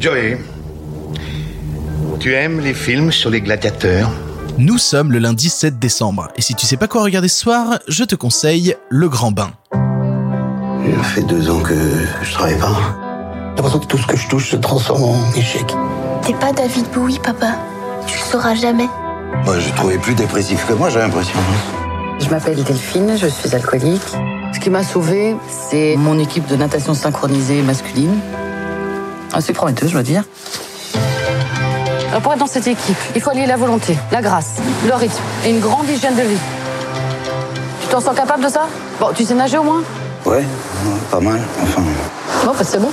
Joey, tu aimes les films sur les gladiateurs? Nous sommes le lundi 7 décembre, et si tu sais pas quoi regarder ce soir, je te conseille Le Grand Bain. Il fait deux ans que je travaille pas. J'ai l'impression que tout ce que je touche se transforme en échec. T'es pas David Bowie, papa. Tu le sauras jamais. Moi, j'ai trouvé plus dépressif que moi, j'ai l'impression. Je m'appelle Delphine, je suis alcoolique. Ce qui m'a sauvée, c'est mon équipe de natation synchronisée masculine. Assez prometteuse, je dois dire. Alors pour être dans cette équipe, il faut allier la volonté, la grâce, le rythme et une grande hygiène de vie. Tu t'en sens capable de ça? Bon, tu sais nager au moins? Ouais, pas mal, enfin. Bon, bah c'est bon.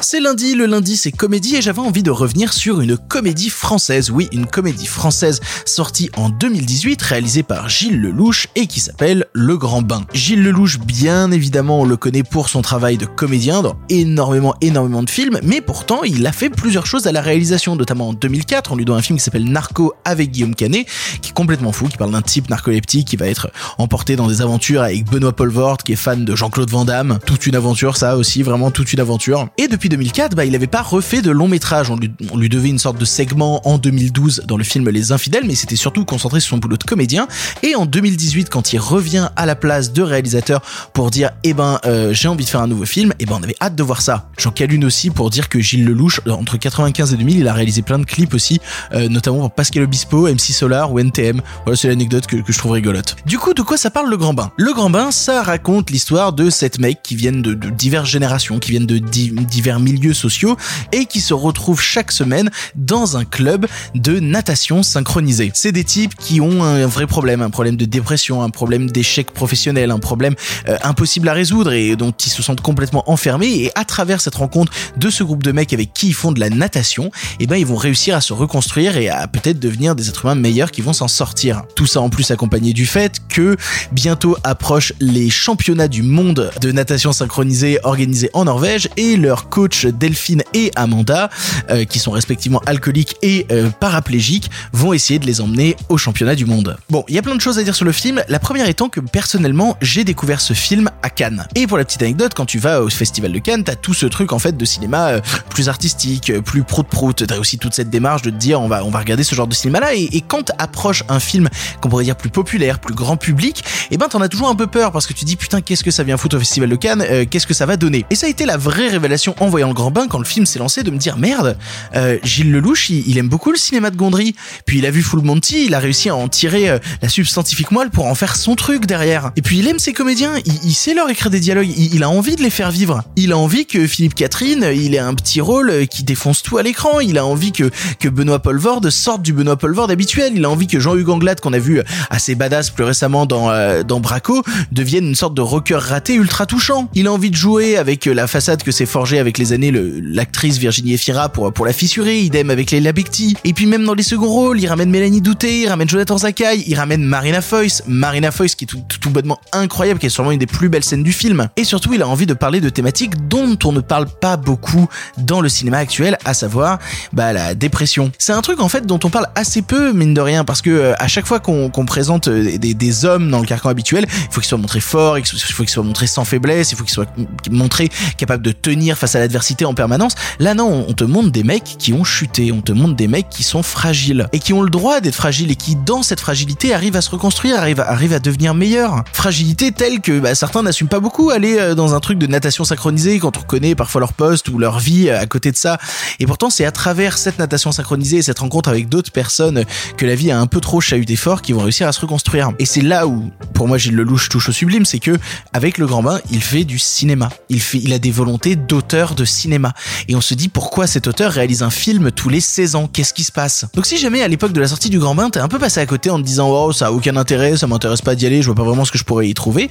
C'est lundi, le lundi c'est comédie et j'avais envie de revenir sur une comédie française. Oui, une comédie française sortie en 2018, réalisée par Gilles Lelouch et qui s'appelle Le Grand Bain. Gilles Lelouch, bien évidemment, on le connaît pour son travail de comédien dans énormément, énormément de films, mais pourtant il a fait plusieurs choses à la réalisation, notamment en 2004, on lui doit un film qui s'appelle Narco avec Guillaume Canet, qui est complètement fou, qui parle d'un type narcoleptique qui va être emporté dans des aventures avec Benoît Poelvoort, qui est fan de Jean-Claude Van Damme. Toute une aventure, ça aussi, vraiment toute une aventure et depuis 2004, bah, il n'avait pas refait de long métrage. On lui, on lui, devait une sorte de segment en 2012 dans le film Les Infidèles, mais c'était surtout concentré sur son boulot de comédien. Et en 2018, quand il revient à la place de réalisateur pour dire, eh ben, euh, j'ai envie de faire un nouveau film, eh ben, on avait hâte de voir ça. J'en cale une aussi pour dire que Gilles Lelouch, euh, entre 95 et 2000, il a réalisé plein de clips aussi, euh, notamment pour Pascal Obispo, MC Solar ou NTM. Voilà, c'est l'anecdote que, je trouve rigolote. Du coup, de quoi ça parle le Grand Bain? Le Grand Bain, ça raconte l'histoire de sept mecs qui viennent de diverses générations, qui viennent de divers milieux sociaux et qui se retrouvent chaque semaine dans un club de natation synchronisée. C'est des types qui ont un vrai problème, un problème de dépression, un problème d'échec professionnel, un problème euh, impossible à résoudre et dont ils se sentent complètement enfermés et à travers cette rencontre de ce groupe de mecs avec qui ils font de la natation, eh ben ils vont réussir à se reconstruire et à peut-être devenir des êtres humains meilleurs qui vont s'en sortir. Tout ça en plus accompagné du fait que bientôt approchent les championnats du monde de natation synchronisée organisés en Norvège et leur coach Delphine et Amanda, euh, qui sont respectivement alcooliques et euh, paraplégiques, vont essayer de les emmener au championnat du monde. Bon, il y a plein de choses à dire sur le film. La première étant que personnellement, j'ai découvert ce film à Cannes. Et pour la petite anecdote, quand tu vas au festival de Cannes, t'as tout ce truc en fait de cinéma euh, plus artistique, plus prout prout. T'as aussi toute cette démarche de te dire on va on va regarder ce genre de cinéma là. Et, et quand approche un film qu'on pourrait dire plus populaire, plus grand public, et eh ben t'en as toujours un peu peur parce que tu dis putain qu'est-ce que ça vient foutre au festival de Cannes, qu'est-ce que ça va donner? Et ça a été la vraie révélation en voyant le grand bain quand le film s'est lancé de me dire merde, euh, Gilles Lelouch, il, aime beaucoup le cinéma de Gondry. Puis il a vu Full Monty, il a réussi à en tirer euh, la substantifique moelle pour en faire son truc derrière. Et puis il aime ses comédiens, il, sait leur écrire des dialogues, il, a envie de les faire vivre. Il a envie que Philippe Catherine, il ait un petit rôle euh, qui défonce tout à l'écran. Il a envie que que Benoît Poelvoord sorte du Benoît Poelvoord habituel. Il a envie que Jean-Hugues Anglade, qu'on a vu assez badass plus récemment dans euh, dans Braco, devienne une sorte de rocker raté ultra touchant. Il a envie de jouer avec la façade que s'est forgée avec les années l'actrice Virginie Efira pour pour la fissurer. Idem avec Leila Bekti. Et puis même dans les seconds rôles, il ramène Mélanie Douté, il ramène Jonathan Zakai, il ramène Marina Foïs. Marina Foïs qui est tout, tout, tout bonnement incroyable, qui est sûrement une des plus belles scènes du film. Et surtout, il a envie de parler de thématiques dont on ne parle pas beaucoup dans le cinéma actuel, à savoir bah, la dépression. C'est un truc en fait dont on parle assez peu, mine de rien, parce que euh, à chaque fois qu'on qu présente des, des, hommes dans le carcan habituel, il faut qu'ils soient montrés forts, il faut qu'ils soient montrés sans faiblesse, il faut qu'ils soient montrés capables de face à l'adversité en permanence. Là non, on te montre des mecs qui ont chuté, on te montre des mecs qui sont fragiles et qui ont le droit d'être fragiles et qui dans cette fragilité arrivent à se reconstruire, arrivent, à devenir meilleurs. Fragilité telle que bah, certains n'assument pas beaucoup aller euh, dans un truc de natation synchronisée quand on reconnaît parfois leur poste ou leur vie à côté de ça. Et pourtant c'est à travers cette natation synchronisée et cette rencontre avec d'autres personnes que la vie a un peu trop chahuté fort qui vont réussir à se reconstruire. Et c'est là où, pour moi, Gilles Lelouch touche au sublime, c'est que avec le grand bain, il fait du cinéma. Il fait, il a des volontés d'auteur de cinéma. Et on se dit pourquoi cet auteur réalise un film tous les 16 ans? Qu'est-ce qui se passe? Donc si jamais à l'époque de la sortie du Grand Bain, t'es un peu passé à côté en te disant oh ça a aucun intérêt, ça m'intéresse pas d'y aller, je vois pas vraiment ce que je pourrais y trouver,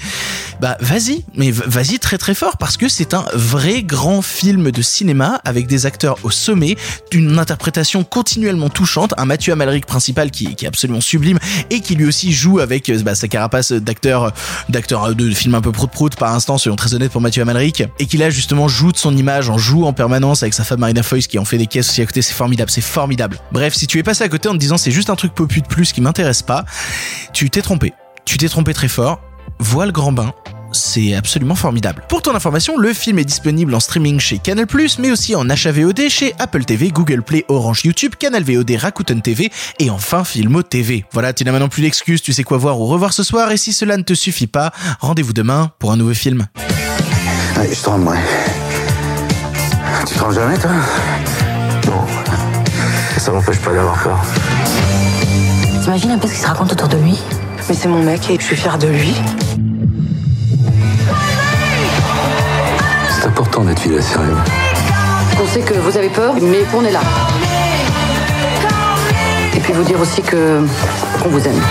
bah vas-y, mais vas-y très très fort parce que c'est un vrai grand film de cinéma avec des acteurs au sommet, d'une interprétation continuellement touchante, un Mathieu Amalric principal qui, est absolument sublime et qui lui aussi joue avec bah, sa carapace d'acteur d'acteur de film un peu prout prout par instant, soyons très honnêtes pour Mathieu Amalric, et qui là justement joue de son image, en joue en permanence avec sa femme Marina Foïs qui en fait des caisses aussi à côté, c'est formidable, c'est formidable. Bref, si tu es passé à côté en te disant c'est juste un truc popu de plus qui m'intéresse pas, tu t'es trompé. Tu t'es trompé très fort. Vois le grand bain, c'est absolument formidable. Pour ton information, le film est disponible en streaming chez Canal+, mais aussi en HAVOD chez Apple TV, Google Play, Orange YouTube, Canal VOD, Rakuten TV et enfin Filmo TV. Voilà, tu n'as maintenant plus d'excuses, tu sais quoi voir ou revoir ce soir et si cela ne te suffit pas, rendez-vous demain pour un nouveau film. Tu trembles jamais, toi Non. Ça m'empêche pas d'avoir peur. T'imagines un peu ce qu'il se raconte autour de lui Mais c'est mon mec et je suis fière de lui. C'est important d'être fidèle à ses rêves. On sait que vous avez peur, mais qu'on est là. Et puis vous dire aussi que qu'on vous aime.